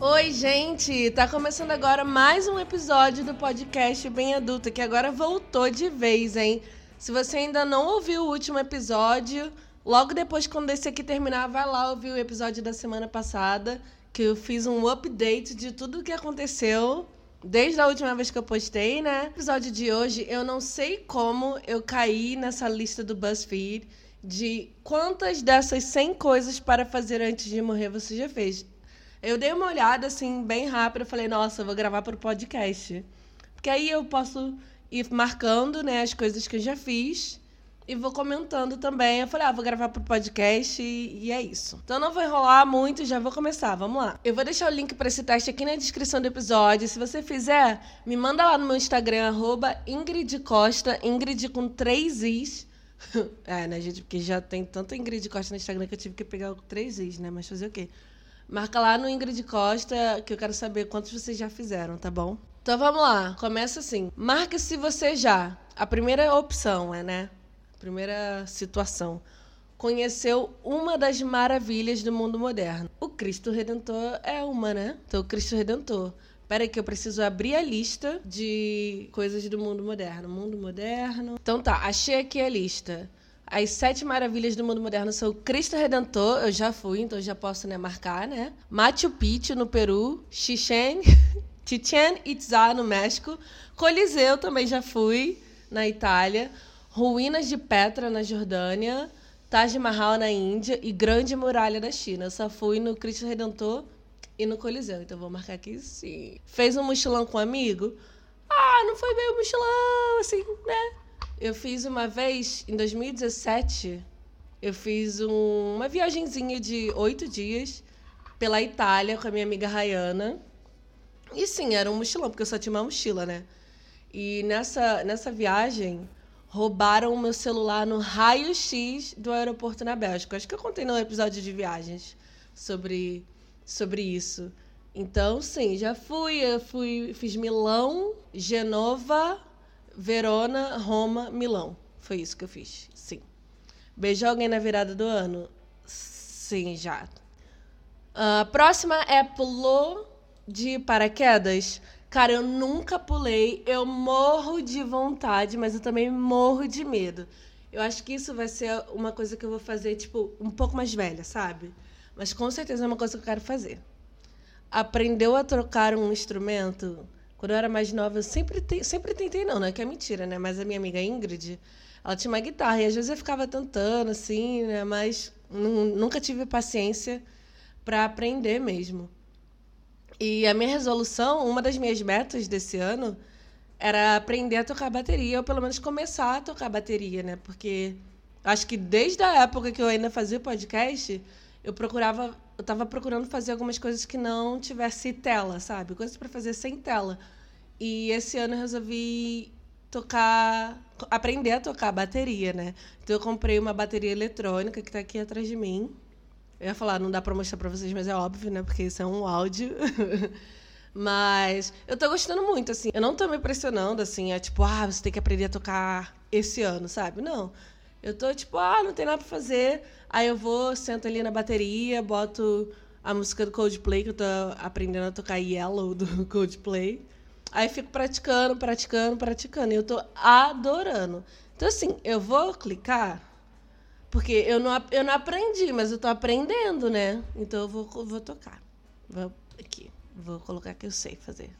Oi, gente! Tá começando agora mais um episódio do podcast Bem Adulta, que agora voltou de vez, hein? Se você ainda não ouviu o último episódio, logo depois, quando esse aqui terminar, vai lá ouvir o episódio da semana passada, que eu fiz um update de tudo o que aconteceu desde a última vez que eu postei, né? No episódio de hoje, eu não sei como eu caí nessa lista do BuzzFeed de quantas dessas 100 coisas para fazer antes de morrer você já fez. Eu dei uma olhada assim, bem rápida, falei, nossa, eu vou gravar para o podcast. Porque aí eu posso ir marcando, né, as coisas que eu já fiz e vou comentando também. Eu falei, ah, vou gravar pro podcast e, e, é isso. Então não vou enrolar muito, já vou começar. Vamos lá. Eu vou deixar o link para esse teste aqui na descrição do episódio. Se você fizer, me manda lá no meu Instagram, arroba Ingrid Costa, Ingrid com três Is. é, né, gente? Porque já tem tanta Ingrid Costa no Instagram que eu tive que pegar três Is, né? Mas fazer o quê? Marca lá no Ingrid Costa, que eu quero saber quantos vocês já fizeram, tá bom? Então vamos lá, começa assim. Marca se você já. A primeira opção é, né? Primeira situação. Conheceu uma das maravilhas do mundo moderno. O Cristo Redentor é uma, né? Então, o Cristo Redentor. Pera aí que eu preciso abrir a lista de coisas do mundo moderno. Mundo moderno. Então tá, achei aqui a lista. As sete maravilhas do mundo moderno são Cristo Redentor, eu já fui, então já posso né, marcar, né? Machu Picchu, no Peru. Chichen, Chichen Itza, no México. Coliseu, também já fui, na Itália. Ruínas de Petra, na Jordânia. Taj Mahal, na Índia. E Grande Muralha da China. Eu só fui no Cristo Redentor e no Coliseu, então vou marcar aqui sim. Fez um mochilão com um amigo? Ah, não foi meio mochilão, assim, né? Eu fiz uma vez, em 2017, eu fiz um, uma viagenzinha de oito dias pela Itália com a minha amiga Rayana. E sim, era um mochilão, porque eu só tinha uma mochila, né? E nessa, nessa viagem, roubaram o meu celular no raio-x do aeroporto na Bélgica. Acho que eu contei no episódio de viagens sobre, sobre isso. Então, sim, já fui. Eu fui, fiz Milão, Genova, Verona, Roma, Milão. Foi isso que eu fiz. Sim. Beijou alguém na virada do ano? Sim, já. A próxima é pulou de paraquedas. Cara, eu nunca pulei. Eu morro de vontade, mas eu também morro de medo. Eu acho que isso vai ser uma coisa que eu vou fazer, tipo, um pouco mais velha, sabe? Mas com certeza é uma coisa que eu quero fazer. Aprendeu a trocar um instrumento? Quando eu era mais nova, eu sempre, te, sempre tentei, não, não é que é mentira, né? Mas a minha amiga Ingrid, ela tinha uma guitarra e às vezes eu ficava tentando, assim, né? Mas nunca tive paciência para aprender mesmo. E a minha resolução, uma das minhas metas desse ano, era aprender a tocar bateria, ou pelo menos começar a tocar bateria, né? Porque acho que desde a época que eu ainda fazia podcast, eu procurava eu tava procurando fazer algumas coisas que não tivesse tela, sabe? Coisas para fazer sem tela. E esse ano eu resolvi tocar, aprender a tocar bateria, né? Então eu comprei uma bateria eletrônica que está aqui atrás de mim. Eu ia falar, não dá para mostrar para vocês, mas é óbvio, né? Porque isso é um áudio. mas eu tô gostando muito, assim. Eu não tô me pressionando, assim, é tipo, ah, você tem que aprender a tocar esse ano, sabe? Não. Eu tô tipo, ah, não tem nada pra fazer. Aí eu vou, sento ali na bateria, boto a música do Coldplay, que eu tô aprendendo a tocar Yellow do Coldplay. Aí fico praticando, praticando, praticando. E eu tô adorando. Então, assim, eu vou clicar, porque eu não, eu não aprendi, mas eu tô aprendendo, né? Então eu vou, vou tocar. Vou aqui. Vou colocar que eu sei fazer.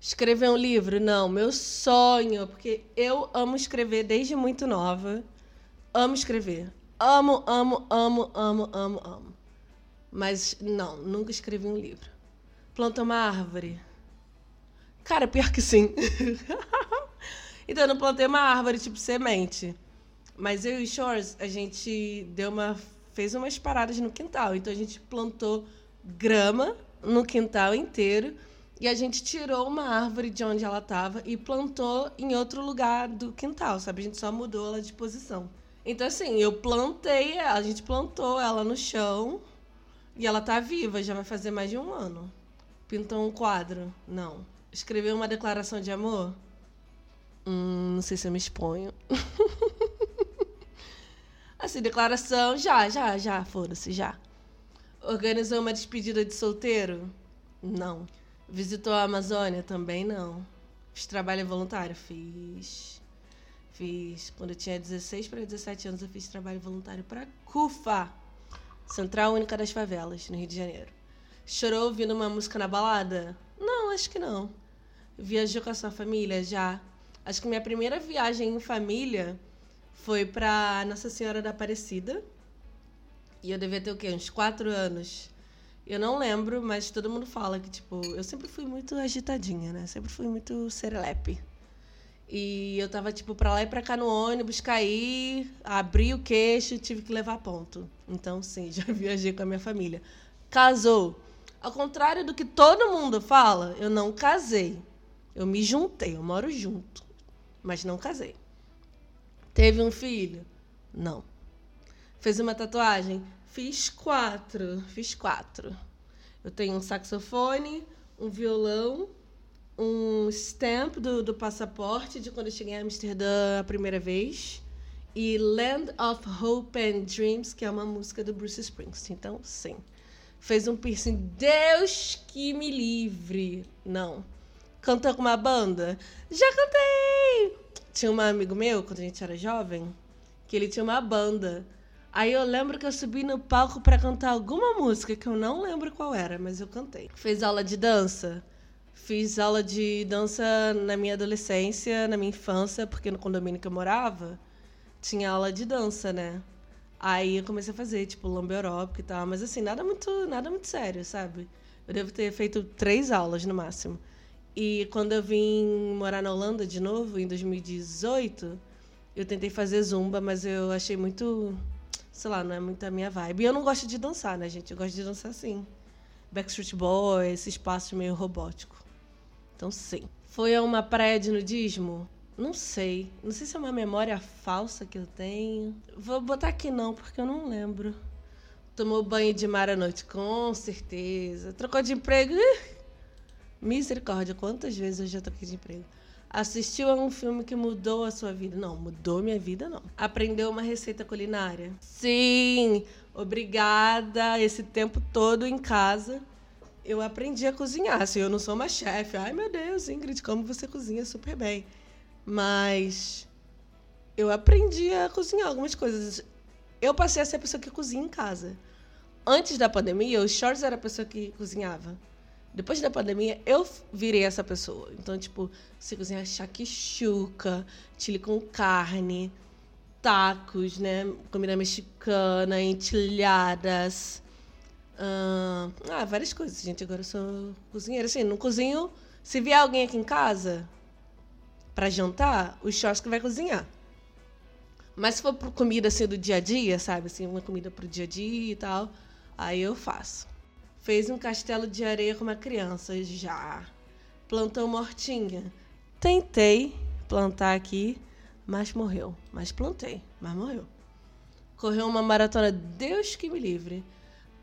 Escrever um livro? Não, meu sonho, porque eu amo escrever desde muito nova. Amo escrever. Amo, amo, amo, amo, amo, amo. Mas não, nunca escrevi um livro. Planta uma árvore. Cara, pior que sim. então eu não plantei uma árvore tipo semente. Mas eu e o Shores, a gente deu uma. fez umas paradas no quintal. Então a gente plantou grama no quintal inteiro. E a gente tirou uma árvore de onde ela estava e plantou em outro lugar do quintal, sabe? A gente só mudou ela de posição. Então, assim, eu plantei, a gente plantou ela no chão e ela tá viva, já vai fazer mais de um ano. Pintou um quadro? Não. Escreveu uma declaração de amor? Hum, não sei se eu me exponho. assim, declaração, já, já, já, foda-se, já. Organizou uma despedida de solteiro? Não. Visitou a Amazônia? Também não. Fiz trabalho voluntário? Fiz. Fiz. Quando eu tinha 16 para 17 anos, eu fiz trabalho voluntário para CUFA Central Única das Favelas, no Rio de Janeiro. Chorou ouvindo uma música na balada? Não, acho que não. Viajou com a sua família? Já. Acho que minha primeira viagem em família foi para Nossa Senhora da Aparecida. E eu devia ter o quê? Uns quatro anos. Eu não lembro, mas todo mundo fala que, tipo, eu sempre fui muito agitadinha, né? Sempre fui muito serelepe. E eu tava, tipo, pra lá e pra cá no ônibus, caí, abri o queixo, tive que levar ponto. Então, sim, já viajei com a minha família. Casou. Ao contrário do que todo mundo fala, eu não casei. Eu me juntei, eu moro junto, mas não casei. Teve um filho? Não. Fez uma tatuagem? Fiz quatro. Fiz quatro. Eu tenho um saxofone, um violão, um stamp do, do passaporte de quando eu cheguei em Amsterdã a primeira vez. E Land of Hope and Dreams, que é uma música do Bruce Springsteen. Então, sim. Fez um piercing. Deus que me livre. Não. Cantou com uma banda? Já cantei! Tinha um amigo meu, quando a gente era jovem, que ele tinha uma banda. Aí eu lembro que eu subi no palco para cantar alguma música que eu não lembro qual era, mas eu cantei. Fez aula de dança? Fiz aula de dança na minha adolescência, na minha infância, porque no condomínio que eu morava tinha aula de dança, né? Aí eu comecei a fazer, tipo, lomba aeróbica e tal, mas assim, nada muito, nada muito sério, sabe? Eu devo ter feito três aulas no máximo. E quando eu vim morar na Holanda de novo, em 2018, eu tentei fazer zumba, mas eu achei muito sei lá, não é muito a minha vibe. E eu não gosto de dançar, né, gente? Eu gosto de dançar assim. Backstreet Boys, esse espaço meio robótico. Então, sim. Foi a uma praia de nudismo? Não sei. Não sei se é uma memória falsa que eu tenho. Vou botar aqui não, porque eu não lembro. Tomou banho de mar à noite? Com certeza. Trocou de emprego? Misericórdia, quantas vezes eu já troquei de emprego? Assistiu a um filme que mudou a sua vida? Não, mudou minha vida, não. Aprendeu uma receita culinária? Sim, obrigada. Esse tempo todo em casa eu aprendi a cozinhar. Assim, eu não sou uma chefe. Ai, meu Deus, Ingrid, como você cozinha super bem. Mas eu aprendi a cozinhar algumas coisas. Eu passei a ser a pessoa que cozinha em casa. Antes da pandemia, o Shorts era a pessoa que cozinhava. Depois da pandemia, eu virei essa pessoa. Então, tipo, você cozinha shakshuka, chile com carne, tacos, né? Comida mexicana, entilhadas. Ah, várias coisas, gente. Agora eu sou cozinheira. Assim, não cozinho. Se vier alguém aqui em casa para jantar, o que vai cozinhar. Mas se for comida assim do dia a dia, sabe? Assim, uma comida pro dia a dia e tal, aí eu faço. Fez um castelo de areia com uma criança? Já. Plantou mortinha? Tentei plantar aqui, mas morreu. Mas plantei, mas morreu. Correu uma maratona, Deus que me livre.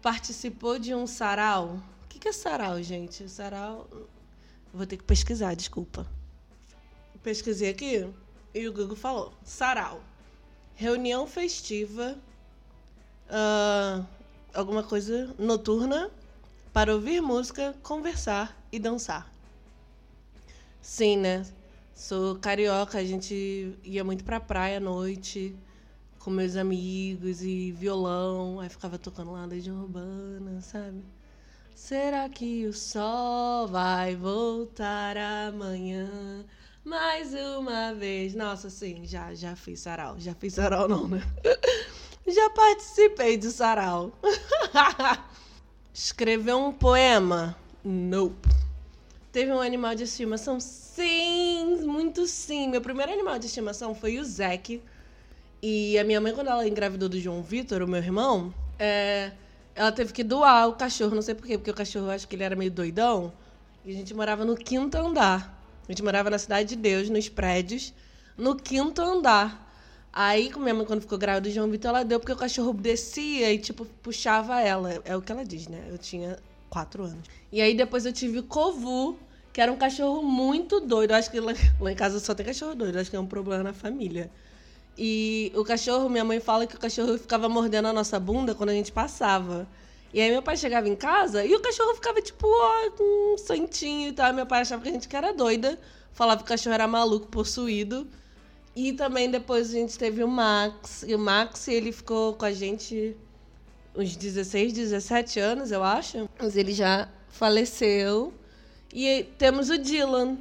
Participou de um sarau? O que é sarau, gente? Sarau. Vou ter que pesquisar, desculpa. Pesquisei aqui e o Google falou: sarau. Reunião festiva. Uh, alguma coisa noturna para ouvir música, conversar e dançar. Sim, né? Sou carioca, a gente ia muito pra praia à noite com meus amigos e violão, aí ficava tocando lá Legião Urbana, sabe? Será que o sol vai voltar amanhã? Mais uma vez. Nossa, sim, já, já fiz sarau. Já fiz sarau, não, né? já participei de sarau. Escreveu um poema? Nope. Teve um animal de estimação? Sim, muito sim. Meu primeiro animal de estimação foi o Zeke. E a minha mãe, quando ela engravidou do João Vitor, o meu irmão, é, ela teve que doar o cachorro, não sei porquê, porque o cachorro, acho que ele era meio doidão. E a gente morava no quinto andar. A gente morava na Cidade de Deus, nos prédios, no quinto andar. Aí, com minha mãe, quando ficou grávida do João Vitor, ela deu porque o cachorro descia e, tipo, puxava ela. É o que ela diz, né? Eu tinha quatro anos. E aí, depois eu tive o Kovu, que era um cachorro muito doido. Eu acho que lá, lá em casa só tem cachorro doido. Eu acho que é um problema na família. E o cachorro, minha mãe fala que o cachorro ficava mordendo a nossa bunda quando a gente passava. E aí meu pai chegava em casa e o cachorro ficava tipo, ó, com um santinho e tal. Meu pai achava que a gente era doida, falava que o cachorro era maluco, possuído. E também depois a gente teve o Max. E o Max, ele ficou com a gente uns 16, 17 anos, eu acho. Mas ele já faleceu. E temos o Dylan,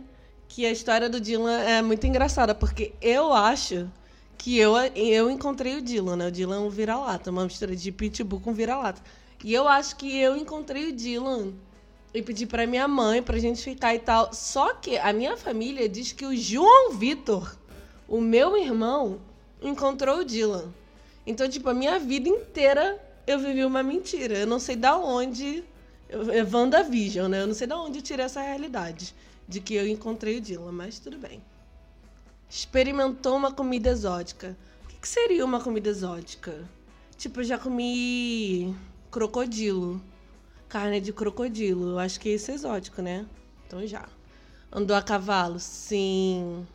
que a história do Dylan é muito engraçada, porque eu acho que eu, eu encontrei o Dylan, né? O Dylan é um vira-lata, uma mistura de pitbull com vira-lata. E eu acho que eu encontrei o Dylan e pedi para minha mãe pra gente ficar e tal. Só que a minha família diz que o João Vitor, o meu irmão, encontrou o Dylan. Então, tipo, a minha vida inteira eu vivi uma mentira. Eu não sei da onde. É WandaVision, né? Eu não sei da onde eu tirei essa realidade de que eu encontrei o Dylan, mas tudo bem. Experimentou uma comida exótica. O que, que seria uma comida exótica? Tipo, eu já comi crocodilo. Carne de crocodilo. Eu acho que isso é exótico, né? Então já. Andou a cavalo? Sim.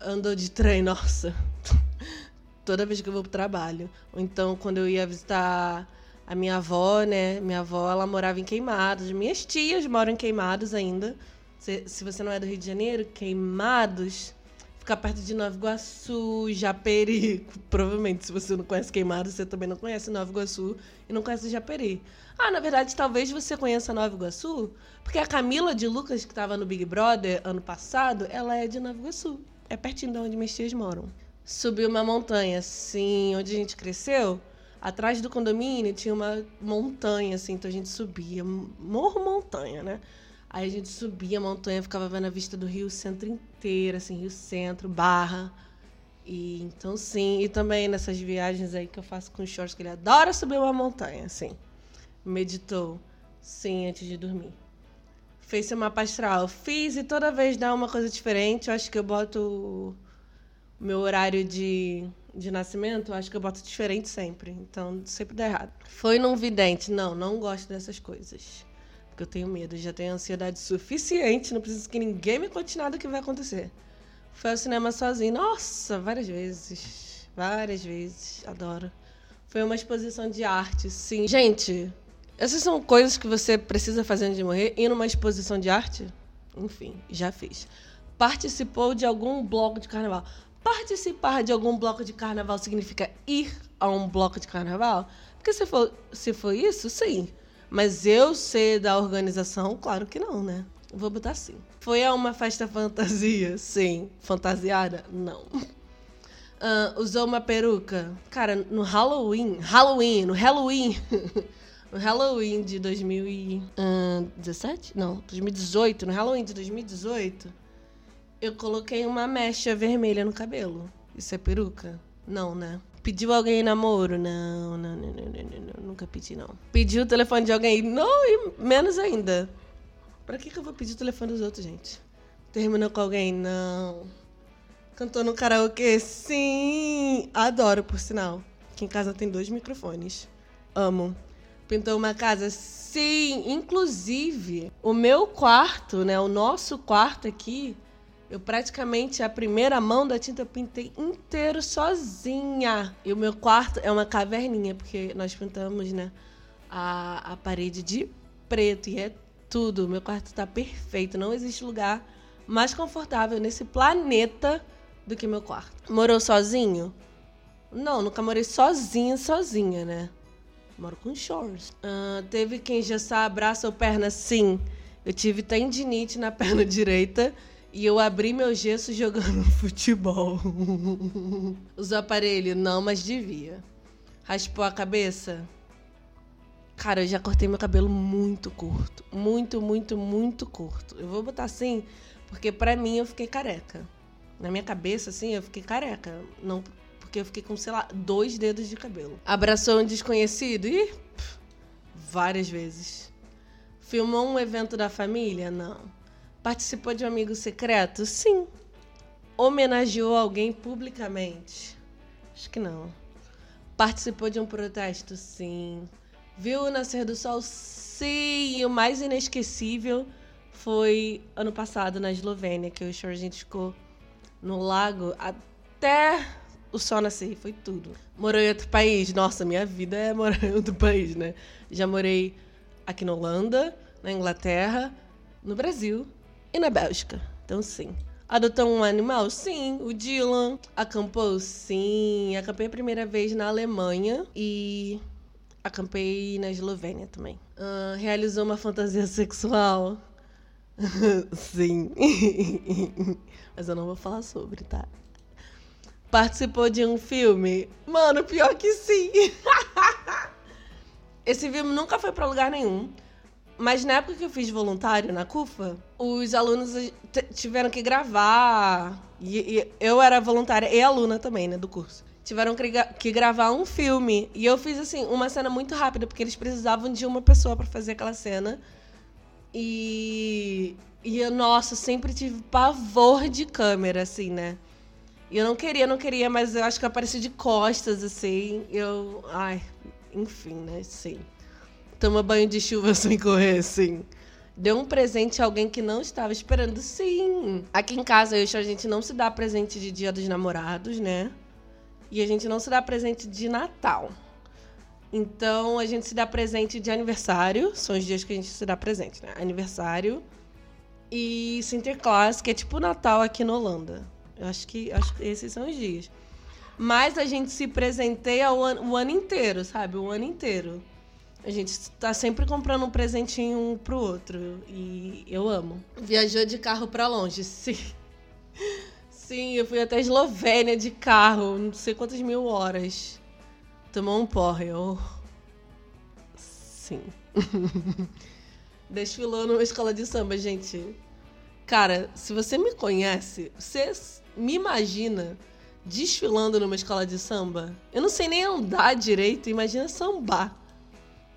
Andou de trem? Nossa. Toda vez que eu vou pro trabalho. Ou então, quando eu ia visitar a minha avó, né? Minha avó, ela morava em Queimados. Minhas tias moram em Queimados ainda. Se, se você não é do Rio de Janeiro, Queimados fica perto de Nova Iguaçu, Japeri. Provavelmente, se você não conhece Queimados, você também não conhece Nova Iguaçu e não conhece Japeri. Ah, na verdade, talvez você conheça Nova Iguaçu, porque a Camila de Lucas, que estava no Big Brother ano passado, ela é de Nova Iguaçu. É pertinho de onde minhas tias moram. Subiu uma montanha, sim, onde a gente cresceu atrás do condomínio tinha uma montanha, assim, então a gente subia, morro montanha, né? Aí a gente subia a montanha, ficava vendo a vista do Rio Centro inteiro, assim, Rio Centro, Barra. E então sim, e também nessas viagens aí que eu faço com o Shorts, que ele adora subir uma montanha, assim. Meditou, sim, antes de dormir. Fez seu mapa astral. Fiz e toda vez dá uma coisa diferente. Eu acho que eu boto o meu horário de de nascimento, acho que eu boto diferente sempre. Então, sempre dá errado. Foi num vidente. Não, não gosto dessas coisas. Porque eu tenho medo. Já tenho ansiedade suficiente. Não preciso que ninguém me conte nada que vai acontecer. Foi ao cinema sozinho. Nossa, várias vezes. Várias vezes. Adoro. Foi uma exposição de arte, sim. Gente, essas são coisas que você precisa fazer antes de morrer. Ir numa exposição de arte? Enfim, já fiz. Participou de algum bloco de carnaval. Participar de algum bloco de carnaval significa ir a um bloco de carnaval? Porque se for, se for isso, sim. Mas eu ser da organização, claro que não, né? Vou botar assim. Foi a uma festa fantasia? Sim. Fantasiada? Não. Uh, usou uma peruca? Cara, no Halloween. Halloween, no Halloween. no Halloween de 2017? Não, 2018. No Halloween de 2018 eu coloquei uma mecha vermelha no cabelo. Isso é peruca? Não, né? Pediu alguém namoro? Não, não, não, não, não, não, nunca pedi, não. Pediu o telefone de alguém? Não, e menos ainda. Pra que, que eu vou pedir o telefone dos outros, gente? Terminou com alguém? Não. Cantou no karaokê? Sim! Adoro, por sinal. Aqui em casa tem dois microfones. Amo. Pintou uma casa? Sim! Inclusive, o meu quarto, né? O nosso quarto aqui eu praticamente a primeira mão da tinta eu pintei inteiro sozinha. E o meu quarto é uma caverninha, porque nós pintamos, né, a, a parede de preto e é tudo. Meu quarto está perfeito. Não existe lugar mais confortável nesse planeta do que meu quarto. Morou sozinho? Não, nunca morei sozinha, sozinha, né? Moro com shorts. Uh, teve quem já sabe braço ou perna? Sim. Eu tive tendinite na perna direita e eu abri meu gesso jogando futebol. Usou aparelho? Não, mas devia. Raspou a cabeça? Cara, eu já cortei meu cabelo muito curto. Muito, muito, muito curto. Eu vou botar assim, porque pra mim eu fiquei careca. Na minha cabeça, assim, eu fiquei careca. Não porque eu fiquei com, sei lá, dois dedos de cabelo. Abraçou um desconhecido? Pff, várias vezes. Filmou um evento da família? Não. Participou de um amigo secreto? Sim. Homenageou alguém publicamente? Acho que não. Participou de um protesto? Sim. Viu o nascer do sol? Sim. E o mais inesquecível foi ano passado na Eslovênia, que o show a gente ficou no lago até o sol nascer, foi tudo. Morei em outro país. Nossa, minha vida é morar em outro país, né? Já morei aqui na Holanda, na Inglaterra, no Brasil e na Bélgica. Então, sim. Adotou um animal? Sim. O Dylan. Acampou? Sim. Acampei a primeira vez na Alemanha e acampei na Eslovênia também. Uh, realizou uma fantasia sexual? Sim. Mas eu não vou falar sobre, tá? Participou de um filme? Mano, pior que sim. Esse filme nunca foi para lugar nenhum. Mas na época que eu fiz voluntário na CUFA, os alunos tiveram que gravar. E, e, eu era voluntária e aluna também, né, do curso. Tiveram que, que gravar um filme. E eu fiz, assim, uma cena muito rápida, porque eles precisavam de uma pessoa para fazer aquela cena. E. E eu, nossa, sempre tive pavor de câmera, assim, né? E eu não queria, não queria, mas eu acho que eu apareci de costas, assim. Eu. Ai, enfim, né? Sim. Toma banho de chuva sem correr, sim. Deu um presente a alguém que não estava esperando, sim. Aqui em casa, eu, a gente não se dá presente de dia dos namorados, né? E a gente não se dá presente de Natal. Então, a gente se dá presente de aniversário. São os dias que a gente se dá presente, né? Aniversário. E Sinterklaas, que é tipo Natal aqui na Holanda. Eu acho que, acho que esses são os dias. Mas a gente se presenteia o o ano inteiro, sabe? O ano inteiro. A gente tá sempre comprando um presentinho um pro outro. E eu amo. Viajou de carro para longe, sim. Sim, eu fui até a Eslovênia de carro, não sei quantas mil horas. Tomou um porre, eu. Sim. Desfilou numa escola de samba, gente. Cara, se você me conhece, você me imagina desfilando numa escola de samba? Eu não sei nem andar direito, imagina sambar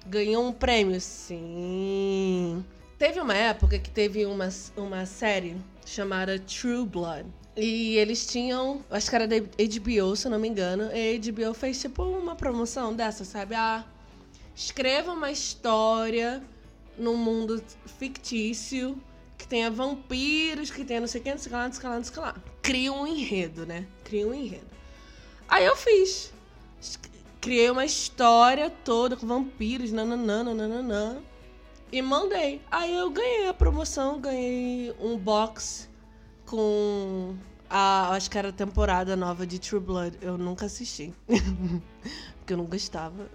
ganhou um prêmio, sim. Teve uma época que teve uma, uma série chamada True Blood. E eles tinham, acho que era da HBO, se eu não me engano. E a HBO fez tipo uma promoção dessa, sabe? Ah, escreva uma história num mundo fictício que tenha vampiros, que tenha não sei o que, não sei o que lá, não sei o que lá, não sei o que lá. Cria um enredo, né? Cria um enredo. Aí eu fiz criei uma história toda com vampiros, nananã, nananã. E mandei. Aí eu ganhei a promoção, ganhei um box com a. Acho que era a temporada nova de True Blood. Eu nunca assisti. Porque eu não gostava.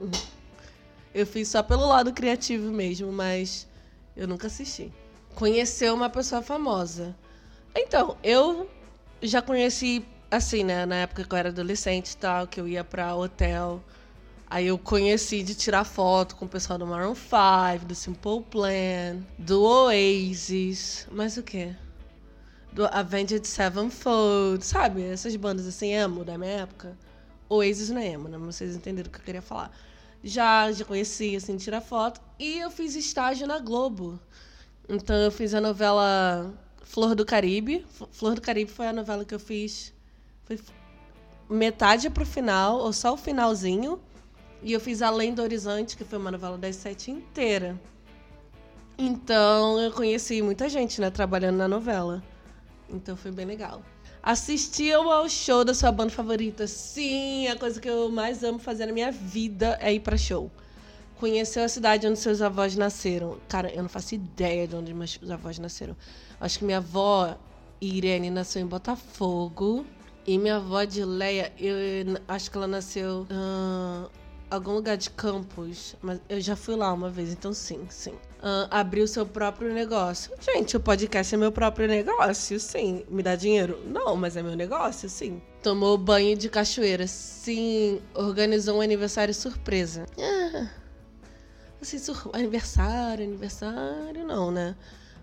eu fiz só pelo lado criativo mesmo, mas eu nunca assisti. Conheceu uma pessoa famosa. Então, eu já conheci assim, né, na época que eu era adolescente e tal, que eu ia pra hotel. Aí eu conheci de tirar foto com o pessoal do Maroon 5, do Simple Plan, do Oasis, mas o quê? Do Avenged Sevenfold, sabe? Essas bandas assim, emo da minha época. Oasis não é emo, né? Mas vocês entenderam o que eu queria falar. Já, já conheci, assim, tirar foto. E eu fiz estágio na Globo. Então eu fiz a novela Flor do Caribe. Flor do Caribe foi a novela que eu fiz foi metade pro final, ou só o finalzinho. E eu fiz Além do Horizonte, que foi uma novela das sete inteira. Então eu conheci muita gente, né, trabalhando na novela. Então foi bem legal. Assistiu ao show da sua banda favorita? Sim, a coisa que eu mais amo fazer na minha vida é ir para show. Conheceu a cidade onde seus avós nasceram? Cara, eu não faço ideia de onde meus avós nasceram. Acho que minha avó Irene nasceu em Botafogo. E minha avó de Leia, eu acho que ela nasceu em uh, algum lugar de Campos, mas eu já fui lá uma vez, então sim, sim. Uh, abriu seu próprio negócio. Gente, o podcast é meu próprio negócio, sim. Me dá dinheiro? Não, mas é meu negócio, sim. Tomou banho de cachoeira, sim. Organizou um aniversário surpresa. Ah, assim, sur aniversário, aniversário, não, né?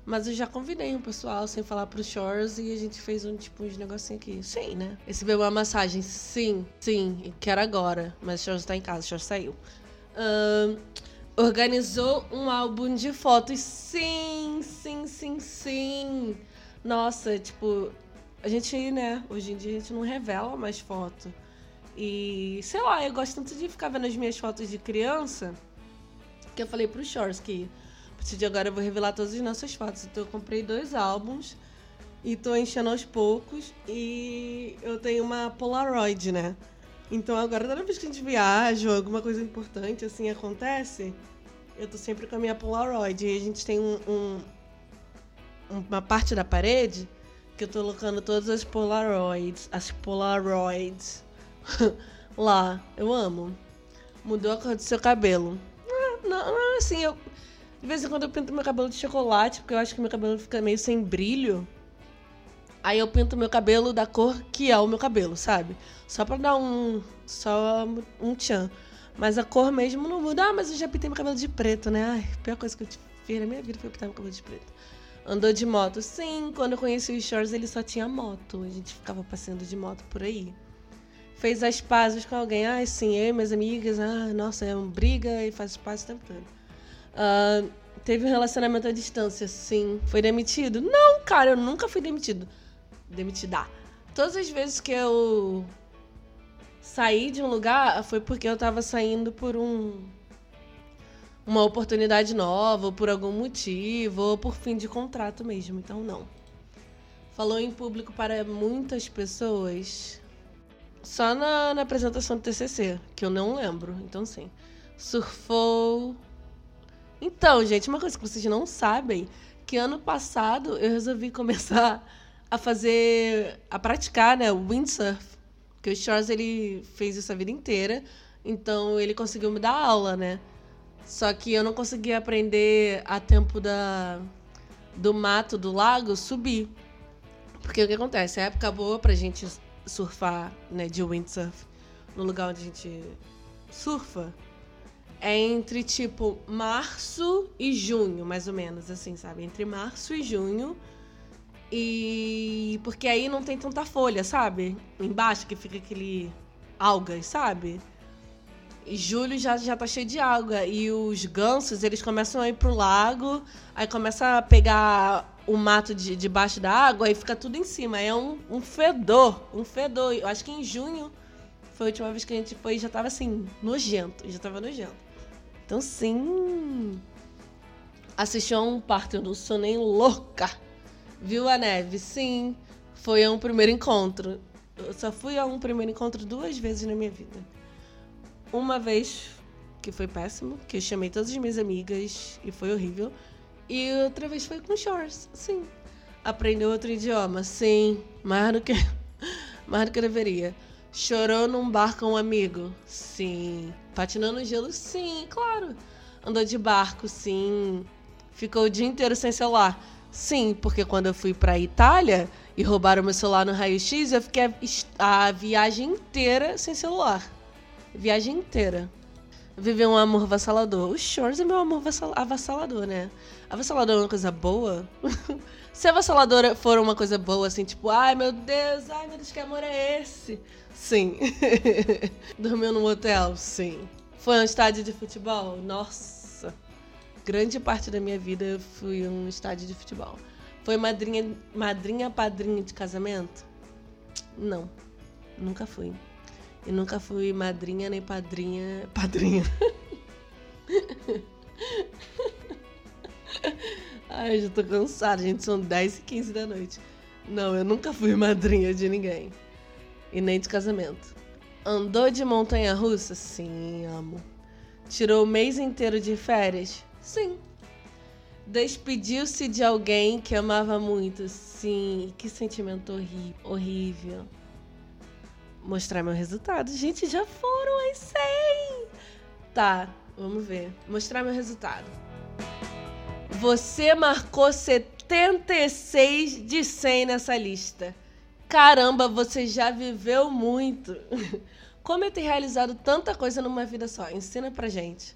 Mas eu já convidei um pessoal sem falar pros Shores e a gente fez um tipo uns negocinho aqui. Sim, né? Recebeu uma massagem. Sim, sim. Quero agora. Mas o Shores tá em casa, o Shores saiu. Um, organizou um álbum de fotos. Sim, sim, sim, sim. Nossa, tipo, a gente, né, hoje em dia a gente não revela mais foto. E, sei lá, eu gosto tanto de ficar vendo as minhas fotos de criança que eu falei pro Shores que partir de agora eu vou revelar todas as nossas fotos. Então eu comprei dois álbuns E tô enchendo aos poucos. E eu tenho uma Polaroid, né? Então agora toda vez que a gente viaja ou alguma coisa importante assim acontece, eu tô sempre com a minha Polaroid. E a gente tem um, um uma parte da parede que eu tô colocando todas as Polaroids. As Polaroids. lá. Eu amo. Mudou a cor do seu cabelo. Não, não, assim, eu. De vez em quando eu pinto meu cabelo de chocolate, porque eu acho que meu cabelo fica meio sem brilho. Aí eu pinto meu cabelo da cor que é o meu cabelo, sabe? Só pra dar um. Só um tchan. Mas a cor mesmo não muda. Ah, mas eu já pintei meu cabelo de preto, né? Ai, a pior coisa que eu fiz na minha vida foi pintar meu cabelo de preto. Andou de moto? Sim, quando eu conheci o Shores ele só tinha moto. A gente ficava passeando de moto por aí. Fez as pazes com alguém? Ah, sim, eu e minhas amigas. Ah, nossa, é uma briga e faz pazes o tempo todo. Uh, teve um relacionamento à distância? Sim. Foi demitido? Não, cara, eu nunca fui demitido demitida. Todas as vezes que eu saí de um lugar foi porque eu tava saindo por um uma oportunidade nova, ou por algum motivo, ou por fim de contrato mesmo. Então não. Falou em público para muitas pessoas. Só na, na apresentação do TCC, que eu não lembro. Então sim. Surfou. Então, gente, uma coisa que vocês não sabem, que ano passado eu resolvi começar a fazer, a praticar, né, windsurf. Que o Shores ele fez isso a vida inteira, então ele conseguiu me dar aula, né? Só que eu não conseguia aprender a tempo da do mato do lago subir. Porque o que acontece? A época boa pra gente surfar, né, de windsurf, no lugar onde a gente surfa, é entre tipo março e junho, mais ou menos, assim, sabe? Entre março e junho e porque aí não tem tanta folha, sabe? Embaixo que fica aquele algas, sabe? E julho já, já tá cheio de água. E os gansos, eles começam a ir pro lago, aí começa a pegar o mato de, debaixo da água e fica tudo em cima. É um, um fedor, um fedor. Eu acho que em junho foi a última vez que a gente foi e já tava assim, nojento. Já tava nojento. Então, sim. Assisti a um parto, eu não sou nem louca Viu a neve? Sim. Foi a um primeiro encontro. Eu só fui a um primeiro encontro duas vezes na minha vida. Uma vez que foi péssimo, que eu chamei todas as minhas amigas e foi horrível. E outra vez foi com Shores, sim. Aprendeu outro idioma, sim. Mais do que, mais do que deveria. Chorou num bar com um amigo? Sim. Patinando no gelo? Sim, claro. Andou de barco? Sim. Ficou o dia inteiro sem celular? Sim, porque quando eu fui pra Itália e roubaram meu celular no raio-x, eu fiquei a, a, viagem inteira sem celular. Viagem inteira. Viver um amor avassalador. O Shores é meu amor avassalador, né? Avassalador é uma coisa boa? Se avassaladora for uma coisa boa, assim, tipo, ai meu Deus, ai meu Deus, que amor é esse? Sim. Dormiu num hotel? Sim. Foi um estádio de futebol? Nossa grande parte da minha vida eu fui um estádio de futebol. Foi madrinha, madrinha padrinha de casamento? Não, nunca fui. E nunca fui madrinha nem padrinha. Padrinha. Ai, já tô cansada, gente. São 10 e 15 da noite. Não, eu nunca fui madrinha de ninguém. E nem de casamento. Andou de montanha russa? Sim, amo. Tirou o mês inteiro de férias? Sim. Despediu-se de alguém que amava muito. Sim. Que sentimento horrível. Mostrar meu resultado. Gente, já foram as 100. Tá, vamos ver. Mostrar meu resultado. Você marcou 76 de 100 nessa lista. Caramba, você já viveu muito. Como é ter realizado tanta coisa numa vida só? Ensina pra gente.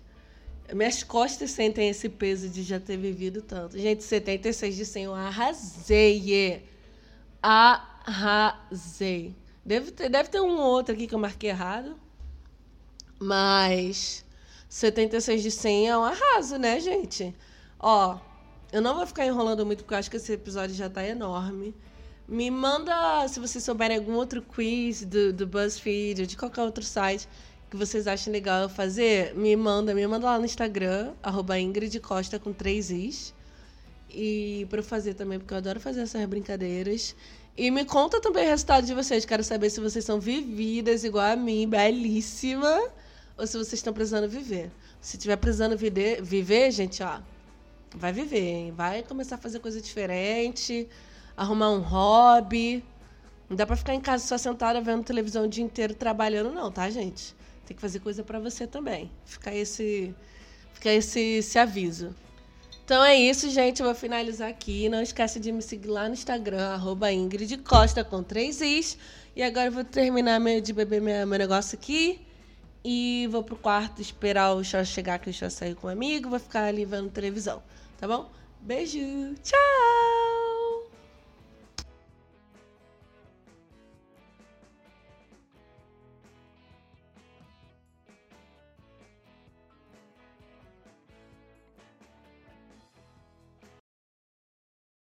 Minhas costas sentem esse peso de já ter vivido tanto. Gente, 76 de 100, eu arrasei. Arrasei. Deve ter, deve ter um outro aqui que eu marquei errado. Mas 76 de 100 é um arraso, né, gente? Ó, eu não vou ficar enrolando muito porque eu acho que esse episódio já tá enorme. Me manda, se vocês souberem algum outro quiz do, do BuzzFeed ou de qualquer outro site que vocês achem legal eu fazer, me manda, me manda lá no Instagram, arroba Ingrid Costa com três Is. E pra eu fazer também, porque eu adoro fazer essas brincadeiras. E me conta também o resultado de vocês. Quero saber se vocês são vividas igual a mim, belíssima, ou se vocês estão precisando viver. Se tiver precisando viver, viver, gente, ó, vai viver, hein? Vai começar a fazer coisa diferente, arrumar um hobby. Não dá pra ficar em casa só sentada vendo televisão o dia inteiro trabalhando, não, tá, gente? Tem que fazer coisa para você também. Fica esse, fica esse, esse aviso. Então é isso, gente. Eu vou finalizar aqui. Não esquece de me seguir lá no Instagram, arroba Ingrid Costa com três Is. E agora eu vou terminar de beber meu, meu negócio aqui. E vou pro quarto esperar o Xó chegar, que o Xó saiu com um amigo. Vou ficar ali vendo televisão. Tá bom? Beijo. Tchau!